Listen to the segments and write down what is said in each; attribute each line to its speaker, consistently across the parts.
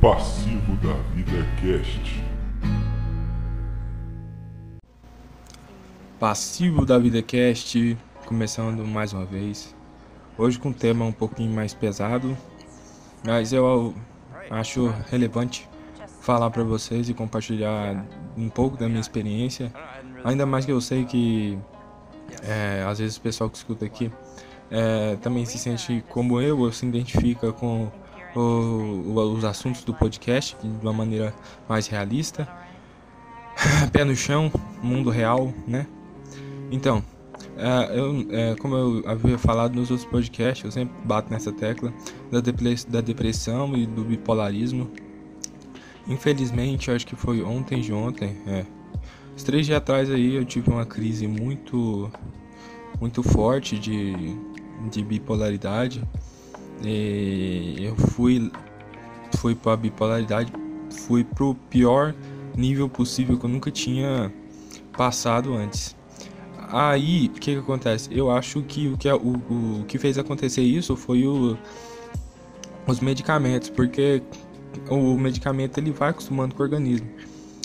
Speaker 1: Passivo da Vida Cast.
Speaker 2: Passivo da Vida Cast, começando mais uma vez. Hoje com um tema um pouquinho mais pesado, mas eu acho relevante falar para vocês e compartilhar um pouco da minha experiência. Ainda mais que eu sei que é, às vezes o pessoal que escuta aqui é, também se sente como eu, ou se identifica com os assuntos do podcast de uma maneira mais realista. Pé no chão, mundo real, né? Então, é, eu, é, como eu havia falado nos outros podcasts, eu sempre bato nessa tecla da, depressão e do bipolarismo. Infelizmente, acho que foi ontem de ontem, é, uns três dias atrás aí eu tive uma crise muito, muito forte de, de bipolaridade. Eu fui, fui para bipolaridade, fui pro pior nível possível que eu nunca tinha passado antes. Aí, o que, que acontece? Eu acho que o que, o, o que fez acontecer isso foi o, os medicamentos, porque o medicamento ele vai acostumando com o organismo.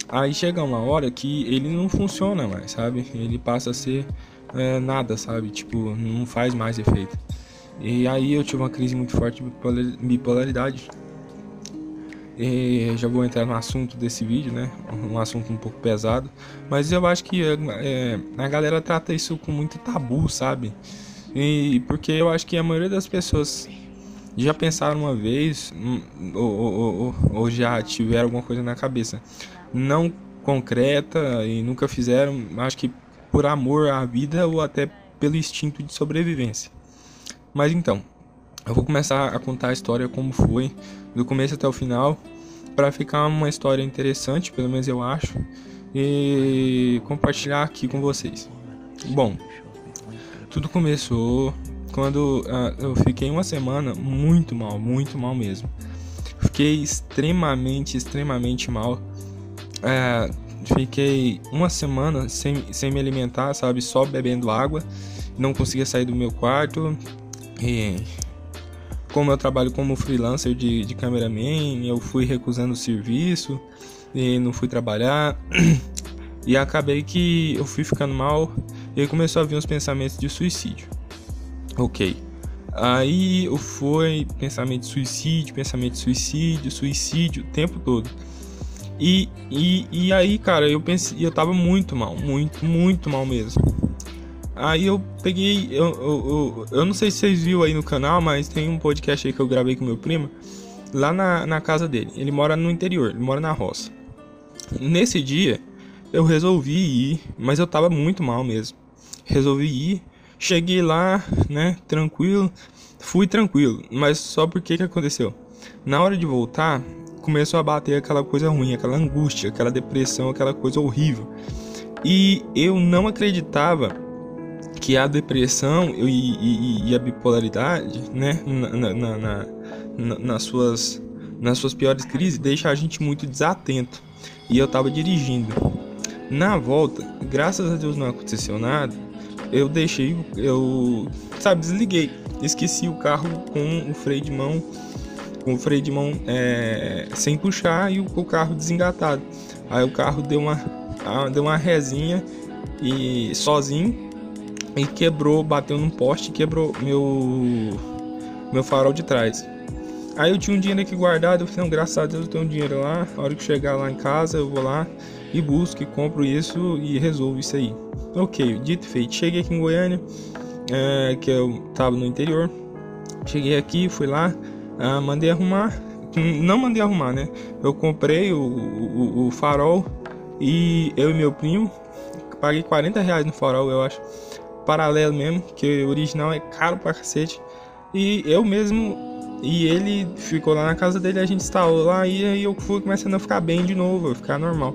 Speaker 2: Aí chega uma hora que ele não funciona mais, sabe? Ele passa a ser é, nada, sabe? Tipo, não faz mais efeito. E aí eu tive uma crise muito forte de bipolaridade. E já vou entrar no assunto desse vídeo, né? Um assunto um pouco pesado. Mas eu acho que é, a galera trata isso com muito tabu, sabe? E porque eu acho que a maioria das pessoas já pensaram uma vez hum, ou, ou, ou, ou já tiveram alguma coisa na cabeça não concreta e nunca fizeram, acho que por amor à vida ou até pelo instinto de sobrevivência. Mas então, eu vou começar a contar a história como foi, do começo até o final, para ficar uma história interessante, pelo menos eu acho, e compartilhar aqui com vocês. Bom, tudo começou quando uh, eu fiquei uma semana muito mal, muito mal mesmo. Fiquei extremamente, extremamente mal. Uh, fiquei uma semana sem, sem me alimentar, sabe? Só bebendo água. Não conseguia sair do meu quarto. E como eu trabalho como freelancer de, de cameraman, eu fui recusando o serviço e não fui trabalhar. E acabei que eu fui ficando mal e começou a vir uns pensamentos de suicídio. Ok. Aí eu fui pensamento de suicídio, pensamento de suicídio, suicídio o tempo todo. E, e, e aí, cara, eu pensei, eu tava muito mal, muito, muito mal mesmo. Aí eu peguei, eu, eu, eu, eu, não sei se vocês viram aí no canal, mas tem um podcast aí que eu gravei com meu primo, lá na, na casa dele. Ele mora no interior, ele mora na roça. Nesse dia, eu resolvi ir, mas eu tava muito mal mesmo. Resolvi ir, cheguei lá, né, tranquilo, fui tranquilo, mas só porque que aconteceu? Na hora de voltar, começou a bater aquela coisa ruim, aquela angústia, aquela depressão, aquela coisa horrível. E eu não acreditava que a depressão e, e, e a bipolaridade, né, na, na, na, nas, suas, nas suas piores crises, deixa a gente muito desatento. E eu tava dirigindo. Na volta, graças a Deus não aconteceu nada, eu deixei, eu, sabe, desliguei. Esqueci o carro com o freio de mão, com o freio de mão é, sem puxar e o, o carro desengatado. Aí o carro deu uma, deu uma resinha e sozinho e quebrou, bateu num poste e quebrou meu meu farol de trás. Aí eu tinha um dinheiro aqui guardado, eu falei, não, graças a Deus eu tenho um dinheiro lá, a hora que chegar lá em casa eu vou lá e busco e compro isso e resolvo isso aí. Ok, dito feito, cheguei aqui em Goiânia, é, que eu tava no interior, cheguei aqui, fui lá, ah, mandei arrumar, não mandei arrumar, né? Eu comprei o, o, o farol e eu e meu primo, paguei 40 reais no farol, eu acho paralelo mesmo, que o original é caro pra cacete. E eu mesmo e ele ficou lá na casa dele, a gente instalou lá e aí eu fui começando a ficar bem de novo, ficar normal.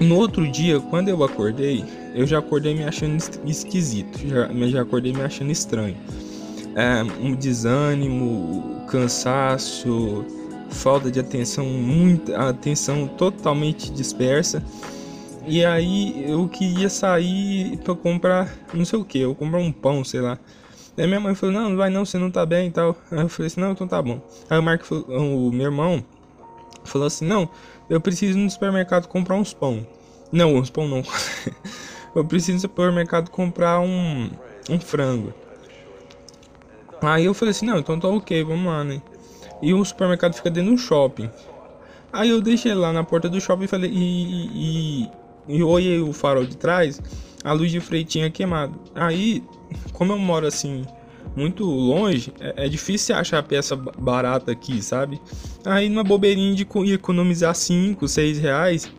Speaker 2: No outro dia, quando eu acordei, eu já acordei me achando esquisito, já, já acordei me achando estranho. É, um desânimo, cansaço, falta de atenção, muita atenção totalmente dispersa. E aí eu queria sair para comprar não sei o que, eu comprar um pão, sei lá. Daí minha mãe falou, não, não vai não, você não tá bem e tal. Aí eu falei assim, não, então tá bom. Aí o Marco falou, o meu irmão falou assim, não, eu preciso no supermercado comprar uns pão. Não, uns pão não. eu preciso no supermercado comprar um, um frango. Aí eu falei assim, não, então tá ok, vamos lá, né? E o supermercado fica dentro do shopping. Aí eu deixei lá na porta do shopping e falei, e, e, e olhei o farol de trás, a luz de freio tinha queimado. Aí, como eu moro assim, muito longe, é, é difícil achar peça barata aqui, sabe? Aí numa bobeirinha de economizar 5, 6 reais,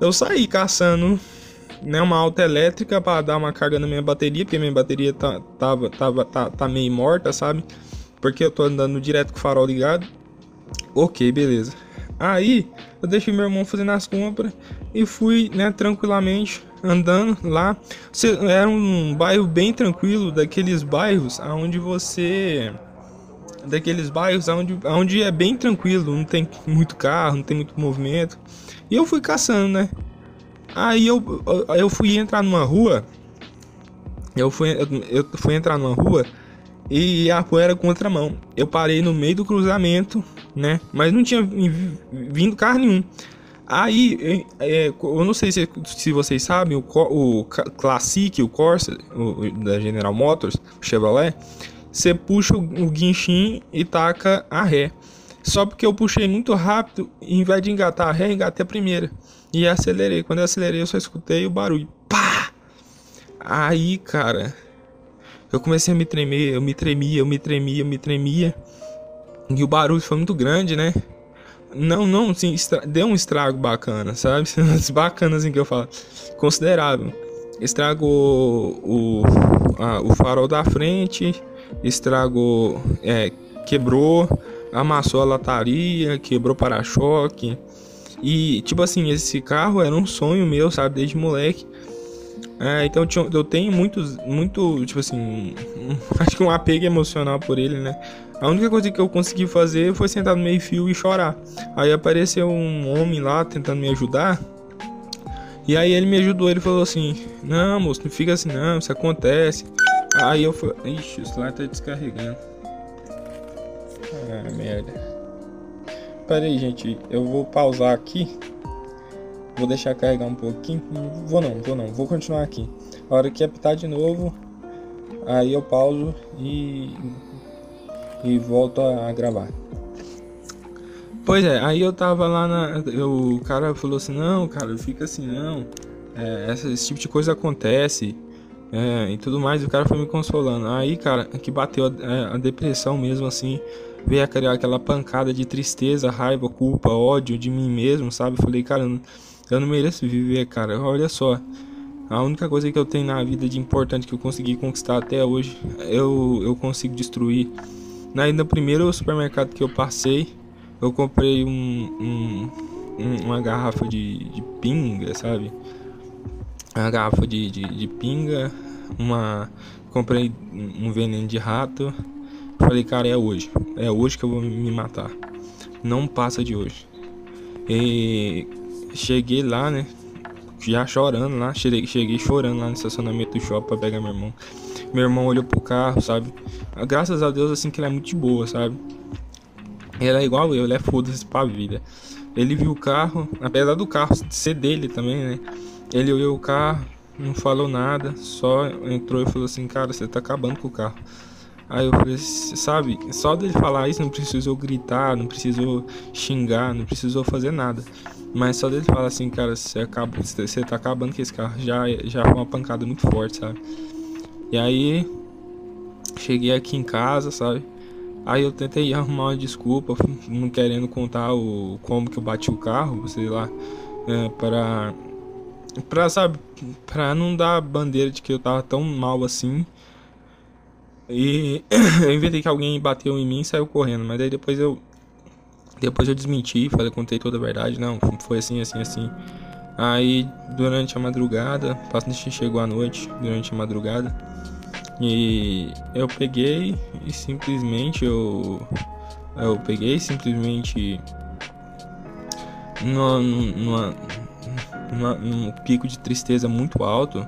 Speaker 2: eu saí caçando né, uma alta elétrica para dar uma carga na minha bateria, porque minha bateria tá, tava, tava, tá, tá meio morta, sabe? Porque eu tô andando direto com o farol ligado. Ok, beleza. Aí eu deixei meu irmão fazendo as compras e fui, né, tranquilamente andando lá. Era um bairro bem tranquilo, daqueles bairros aonde você daqueles bairros onde, onde é bem tranquilo, não tem muito carro, não tem muito movimento. E eu fui caçando, né? Aí eu, eu fui entrar numa rua. Eu fui, eu fui entrar numa rua e a rua era contramão. Eu parei no meio do cruzamento, né? Mas não tinha vindo carro nenhum. Aí, é, eu não sei se, se vocês sabem, o, o Classic, o Corsa, o, da General Motors, Chevrolet, você puxa o, o e taca a ré. Só porque eu puxei muito rápido, em vez de engatar a ré, engatei a primeira. E acelerei. Quando eu acelerei, eu só escutei o barulho. Pá! Aí, cara, eu comecei a me tremer, eu me tremia, eu me tremia, eu me tremia. E o barulho foi muito grande, né? Não, não, assim, deu um estrago bacana, sabe? bacana assim que eu falo. Considerável. Estragou o, a, o farol da frente, estragou, é, quebrou, amassou a lataria, quebrou para-choque. E, tipo assim, esse carro era um sonho meu, sabe, desde moleque. É, então eu tenho muitos, muito, tipo assim, acho que um apego emocional por ele, né? A única coisa que eu consegui fazer foi sentar no meio fio e chorar. Aí apareceu um homem lá tentando me ajudar. E aí ele me ajudou, ele falou assim: Não, moço, não fica assim não, isso acontece. Aí eu falei: Ixi, o celular tá descarregando. Ah, merda. Pera aí, gente, eu vou pausar aqui. Vou deixar carregar um pouquinho. Vou não, vou não, vou continuar aqui. A hora que apitar de novo, aí eu pauso e e volto a gravar. Pois é, aí eu tava lá na. Eu, o cara falou assim: não, cara, fica assim, não. É, esse tipo de coisa acontece é, e tudo mais. O cara foi me consolando. Aí, cara, que bateu a, é, a depressão mesmo assim. Veio criar aquela pancada de tristeza, raiva, culpa, ódio de mim mesmo, sabe? Falei, cara, eu não mereço viver, cara. Olha só. A única coisa que eu tenho na vida de importante que eu consegui conquistar até hoje, eu, eu consigo destruir. Na, no primeiro supermercado que eu passei, eu comprei um, um, um, uma garrafa de, de, pinga, sabe? Uma garrafa de, de, de, pinga, uma. Comprei um veneno de rato. Falei, cara, é hoje. É hoje que eu vou me matar. Não passa de hoje. E cheguei lá, né? Já chorando lá. Cheguei, cheguei chorando lá no estacionamento do shopping pra pegar meu irmão. Meu irmão olhou pro carro, sabe? Graças a Deus, assim, que ele é muito boa, sabe? Ele é igual eu, ele é foda-se pra vida. Ele viu o carro, apesar do carro ser dele também, né? Ele olhou o carro, não falou nada, só entrou e falou assim: Cara, você tá acabando com o carro. Aí eu falei, sabe, só dele falar isso não precisou gritar, não precisou xingar, não precisou fazer nada. Mas só dele falar assim, cara, você, acaba, você tá acabando com esse carro, já, já foi uma pancada muito forte, sabe? E aí cheguei aqui em casa, sabe? Aí eu tentei arrumar uma desculpa, não querendo contar o como que eu bati o carro, sei lá, é, para para sabe, para não dar bandeira de que eu tava tão mal assim. E eu inventei que alguém bateu em mim e saiu correndo, mas aí depois eu depois eu desmenti, falei, contei toda a verdade, não, foi assim, assim, assim. Aí durante a madrugada, paciente chegou à noite, durante a madrugada, e eu peguei e simplesmente eu eu peguei simplesmente numa, numa, numa, num pico de tristeza muito alto.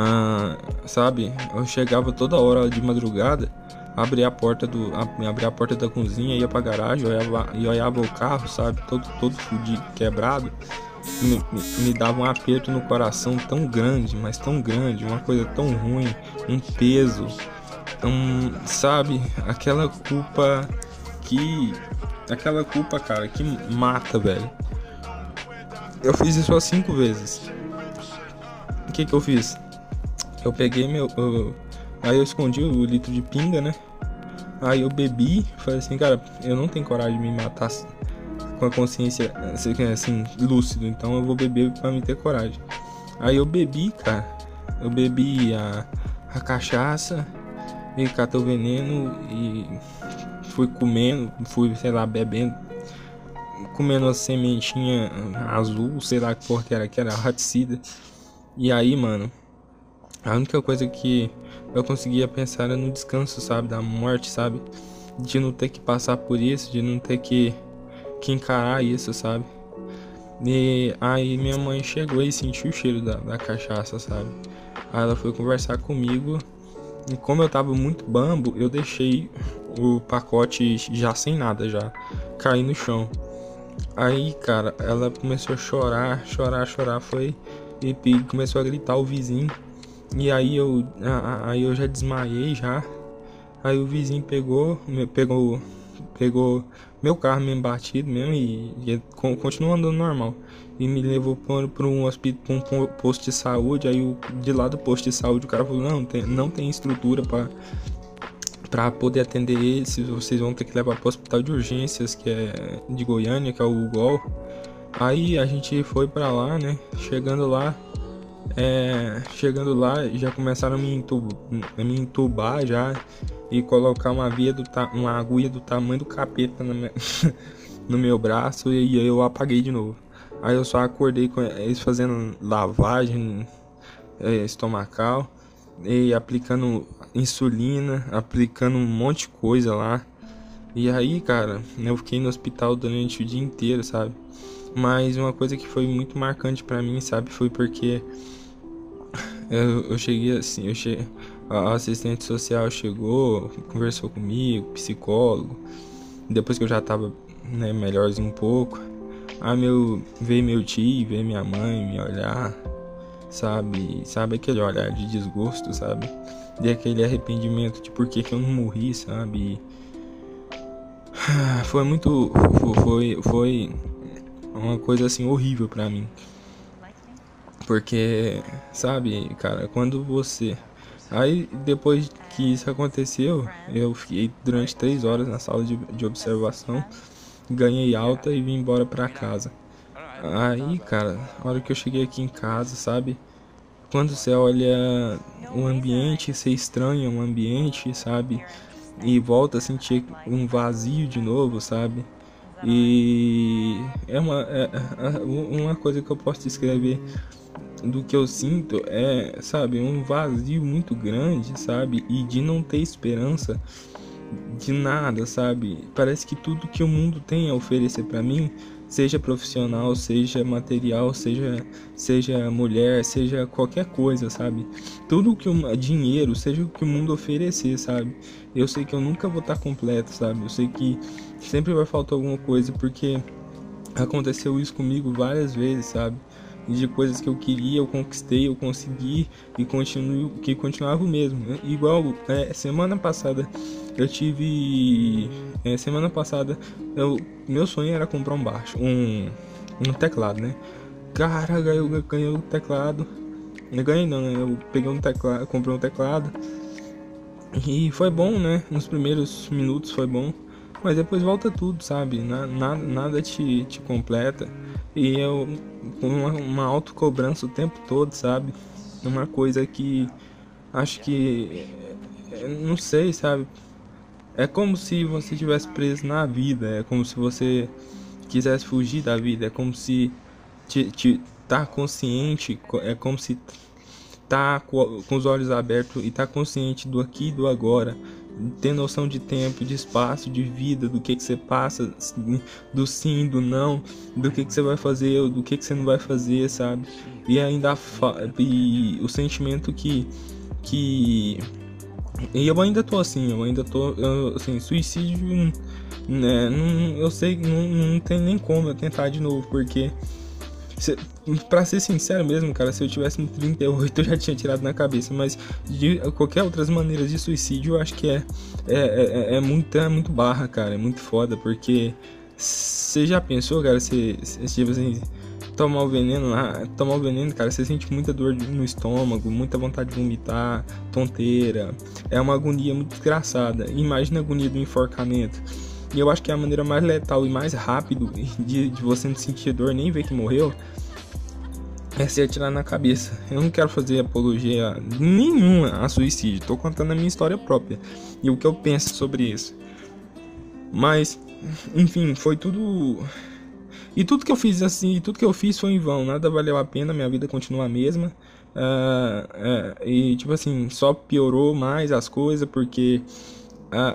Speaker 2: Ah, sabe? Eu chegava toda hora de madrugada, abria a porta do, abria a porta da cozinha, ia pra garagem, olhava, e olhava o carro, sabe? Todo, todo fudido, quebrado. Me, me, me, dava um aperto no coração tão grande, mas tão grande, uma coisa tão ruim, um peso, um, sabe? Aquela culpa que. Aquela culpa, cara, que mata, velho. Eu fiz isso há cinco vezes. O que que eu fiz? Eu peguei meu. Eu, aí eu escondi o litro de pinga, né? Aí eu bebi, falei assim, cara, eu não tenho coragem de me matar com a consciência assim, lúcido, então eu vou beber para me ter coragem. Aí eu bebi, cara. Eu bebi a, a cachaça e catei o veneno e fui comendo, fui, sei lá, bebendo, comendo a sementinha azul, sei lá que porra que era, que era raticida. E aí, mano, a única coisa que eu conseguia pensar era no descanso, sabe? Da morte, sabe? De não ter que passar por isso, de não ter que, que encarar isso, sabe? E aí minha mãe chegou e sentiu o cheiro da, da cachaça, sabe? Aí ela foi conversar comigo. E como eu tava muito bambo, eu deixei o pacote já sem nada já cair no chão. Aí, cara, ela começou a chorar, chorar, chorar, foi e começou a gritar o vizinho. E aí eu, aí eu já desmaiei já. Aí o vizinho pegou, pegou, pegou meu carro mesmo batido mesmo e, e continuou andando normal. E me levou para um hospital, um posto de saúde. Aí o, de lá do posto de saúde o cara falou, não, tem, não tem estrutura para para poder atender eles, vocês vão ter que levar para o hospital de urgências, que é de Goiânia, que é o UGOL. Aí a gente foi para lá, né? Chegando lá, é, chegando lá, já começaram a me, entubar, a me entubar já e colocar uma via do uma agulha do tamanho do capeta minha, no meu braço e eu apaguei de novo. Aí eu só acordei com eles fazendo lavagem é, estomacal e aplicando insulina, aplicando um monte de coisa lá. E aí, cara, eu fiquei no hospital durante o dia inteiro, sabe? Mas uma coisa que foi muito marcante para mim, sabe, foi porque eu, eu cheguei assim, eu cheguei, a assistente social chegou, conversou comigo, psicólogo. Depois que eu já tava né, melhorzinho um pouco, aí meu, veio meu tio, veio minha mãe me olhar, sabe? Sabe aquele olhar de desgosto, sabe? De aquele arrependimento de por que, que eu não morri, sabe? Foi muito. Foi, foi uma coisa assim horrível para mim. Porque, sabe, cara, quando você. Aí depois que isso aconteceu, eu fiquei durante três horas na sala de, de observação, ganhei alta e vim embora pra casa. Aí, cara, a hora que eu cheguei aqui em casa, sabe? Quando você olha o ambiente, você estranha o ambiente, sabe? E volta a sentir um vazio de novo, sabe? E é uma, é, é uma coisa que eu posso descrever do que eu sinto é, sabe, um vazio muito grande, sabe? E de não ter esperança de nada, sabe? Parece que tudo que o mundo tem a oferecer para mim, seja profissional, seja material, seja seja mulher, seja qualquer coisa, sabe? Tudo que o dinheiro, seja o que o mundo oferecer, sabe? Eu sei que eu nunca vou estar completo, sabe? Eu sei que sempre vai faltar alguma coisa porque aconteceu isso comigo várias vezes, sabe? De coisas que eu queria, eu conquistei, eu consegui e continuo, que continuava o mesmo. Igual é, semana passada eu tive. É, semana passada eu, meu sonho era comprar um baixo, um, um teclado, né? Cara, eu ganhei o teclado. Eu ganhei não, né? Eu peguei um teclado, comprei um teclado. E foi bom, né? Nos primeiros minutos foi bom. Mas depois volta tudo, sabe? Nada, nada, nada te, te completa. E eu com uma, uma autocobrança o tempo todo, sabe? Uma coisa que acho que não sei, sabe? É como se você estivesse preso na vida, é como se você quisesse fugir da vida, é como se te, te tá consciente, é como se tá com os olhos abertos e tá consciente do aqui e do agora ter noção de tempo, de espaço, de vida, do que que você passa, do sim, do não, do que que você vai fazer, do que que você não vai fazer, sabe? E ainda e o sentimento que que e eu ainda tô assim, eu ainda tô eu, assim, suicídio, né, não, eu sei, não, não tem nem como eu tentar de novo, porque se, pra ser sincero mesmo, cara, se eu tivesse no 38 eu já tinha tirado na cabeça, mas de qualquer outras maneiras de suicídio eu acho que é, é, é, é, muito, é muito barra, cara, é muito foda, porque você já pensou, cara, se, se tipo assim, tomar o veneno lá, tomar o veneno, cara, você sente muita dor no estômago, muita vontade de vomitar, tonteira, é uma agonia muito desgraçada, imagina a agonia do enforcamento. E eu acho que a maneira mais letal e mais rápido de, de você não sentir dor nem ver que morreu é se atirar na cabeça. Eu não quero fazer apologia nenhuma a suicídio, tô contando a minha história própria e o que eu penso sobre isso. Mas, enfim, foi tudo. E tudo que eu fiz assim, tudo que eu fiz foi em vão, nada valeu a pena, minha vida continua a mesma. Uh, uh, e tipo assim, só piorou mais as coisas porque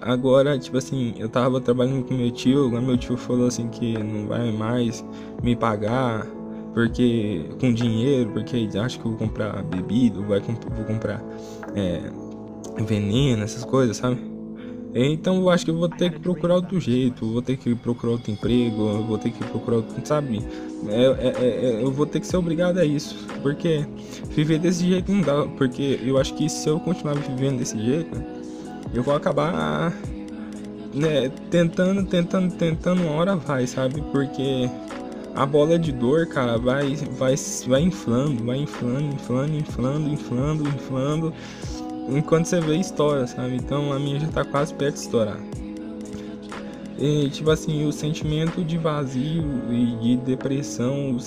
Speaker 2: agora, tipo assim, eu tava trabalhando com meu tio, meu tio falou assim que não vai mais me pagar porque com dinheiro, porque acho que eu vou comprar bebida, vai, vou comprar é, veneno, essas coisas, sabe? Então eu acho que eu vou ter que procurar outro jeito, vou ter que procurar outro emprego, vou ter que procurar outro, sabe? É, é, é, é, eu vou ter que ser obrigado a isso, porque viver desse jeito não dá, porque eu acho que se eu continuar vivendo desse jeito, eu vou acabar né, tentando, tentando, tentando, uma hora vai, sabe? Porque a bola de dor, cara, vai, vai, vai inflando, vai inflando, inflando, inflando, inflando, inflando, enquanto você vê história, sabe? Então a minha já tá quase perto de estourar. E, tipo assim, o sentimento de vazio e de depressão,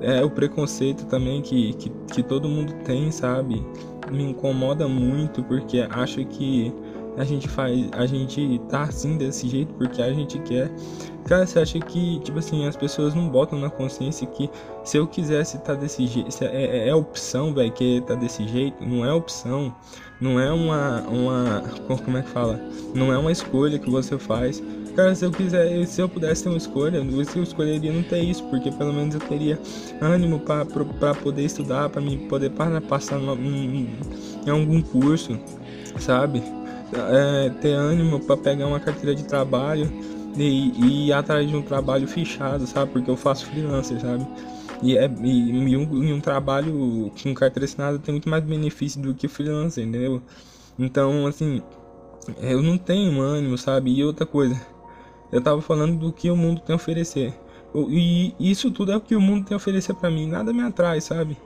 Speaker 2: é o preconceito também que, que, que todo mundo tem, sabe? me incomoda muito porque acho que a gente faz, a gente tá assim desse jeito porque a gente quer. Cara, você acha que, tipo assim, as pessoas não botam na consciência que se eu quisesse tá desse jeito, é, é, é opção, velho, que tá desse jeito, não é opção, não é uma, uma, como é que fala? Não é uma escolha que você faz. Cara, se eu quiser, se eu pudesse ter uma escolha, eu escolheria não ter isso, porque pelo menos eu teria ânimo para poder estudar, para me poder passar em, em algum curso, sabe? É, ter ânimo para pegar uma carteira de trabalho e, e, ir atrás de um trabalho fechado, sabe? Porque eu faço freelancer, sabe? E, é, e, e, um, e um trabalho com carteira assinada tem muito mais benefício do que freelancer, entendeu? Então, assim, eu não tenho ânimo, sabe? E outra coisa, eu tava falando do que o mundo tem a oferecer. E isso tudo é o que o mundo tem a oferecer para mim. Nada me atrai, sabe?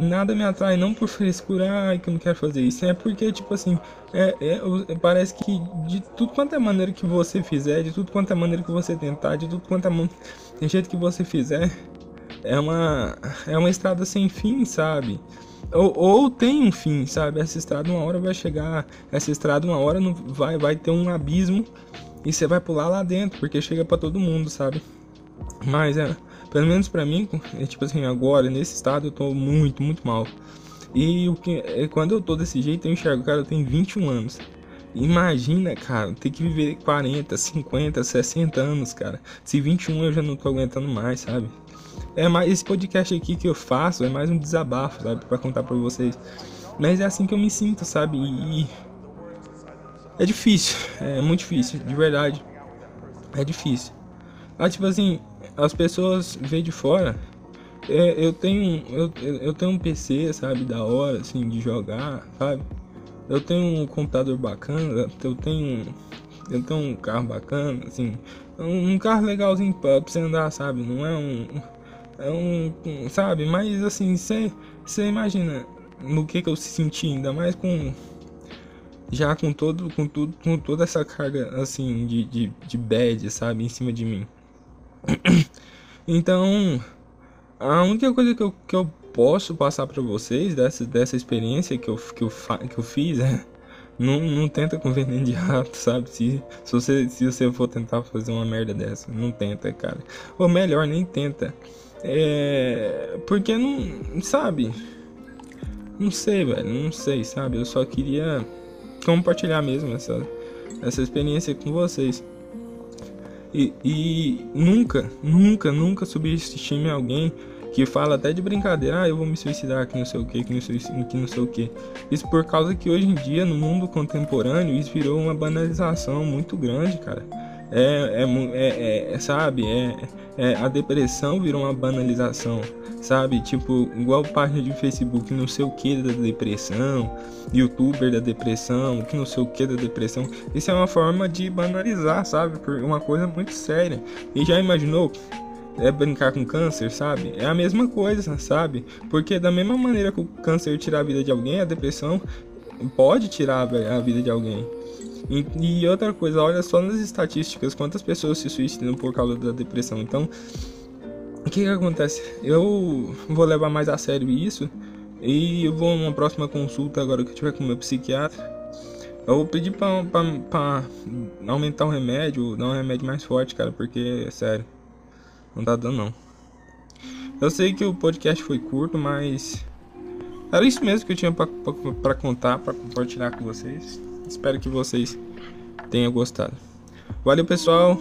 Speaker 2: Nada me atrai, não por frescura, ai, que eu não quero fazer isso. É porque, tipo assim, é, é, parece que de tudo quanto é maneira que você fizer, de tudo quanto é maneira que você tentar, de tudo quanto é jeito que você fizer, é uma, é uma estrada sem fim, sabe? Ou, ou, tem um fim, sabe? Essa estrada uma hora vai chegar, essa estrada uma hora não vai, vai ter um abismo e você vai pular lá dentro, porque chega para todo mundo, sabe? Mas é, pelo menos para mim, é tipo assim, agora nesse estado eu tô muito, muito mal. E o que é, quando eu tô desse jeito, eu enxergo, cara, eu tenho 21 anos. Imagina, cara, ter que viver 40, 50, 60 anos, cara. Se 21 eu já não tô aguentando mais, sabe? É mais esse podcast aqui que eu faço é mais um desabafo, sabe, para contar para vocês. Mas é assim que eu me sinto, sabe? E é difícil, é muito difícil, de verdade. É difícil. Ah, tipo assim, as pessoas veem de fora. É, eu tenho eu, eu tenho um PC, sabe, da hora, assim, de jogar, sabe? Eu tenho um computador bacana, eu tenho eu tenho um carro bacana, assim, um, um carro legalzinho pra, pra você andar, sabe? Não é um é um, sabe? Mas assim, você imagina no que que eu senti ainda mais com já com todo com tudo com toda essa carga assim de, de, de bad sabe em cima de mim então a única coisa que eu, que eu posso passar para vocês dessa, dessa experiência que eu, que eu, que eu fiz é não, não tenta com veneno de rato, sabe? Se, se, você, se você for tentar fazer uma merda dessa, não tenta, cara. Ou melhor, nem tenta. É. Porque não. Sabe? Não sei, velho. Não sei, sabe? Eu só queria compartilhar mesmo essa, essa experiência com vocês. E, e nunca, nunca, nunca subestime alguém que fala até de brincadeira, ah, eu vou me suicidar, que não sei o que, que não sei, que não sei o que. Isso por causa que hoje em dia, no mundo contemporâneo, isso virou uma banalização muito grande, cara. É, é, é, é sabe, é, é, a depressão virou uma banalização, sabe? Tipo, igual página de Facebook, não sei o que da depressão, youtuber da depressão, que não sei o que da depressão. Isso é uma forma de banalizar, sabe? Por uma coisa muito séria. E já imaginou é brincar com câncer, sabe? É a mesma coisa, sabe? Porque da mesma maneira que o câncer tira a vida de alguém, a depressão pode tirar a vida de alguém. E, e outra coisa, olha só nas estatísticas quantas pessoas se suicidam por causa da depressão. Então, o que, que acontece? Eu vou levar mais a sério isso e eu vou numa próxima consulta agora que eu tiver com meu psiquiatra. Eu vou pedir pra, pra, pra aumentar o remédio, dar um remédio mais forte, cara, porque é sério. Não tá dando não. Eu sei que o podcast foi curto, mas era isso mesmo que eu tinha para contar, para compartilhar com vocês. Espero que vocês tenham gostado. Valeu, pessoal.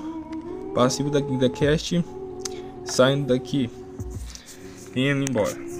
Speaker 2: Passivo da, da cast. Saindo daqui. Indo embora.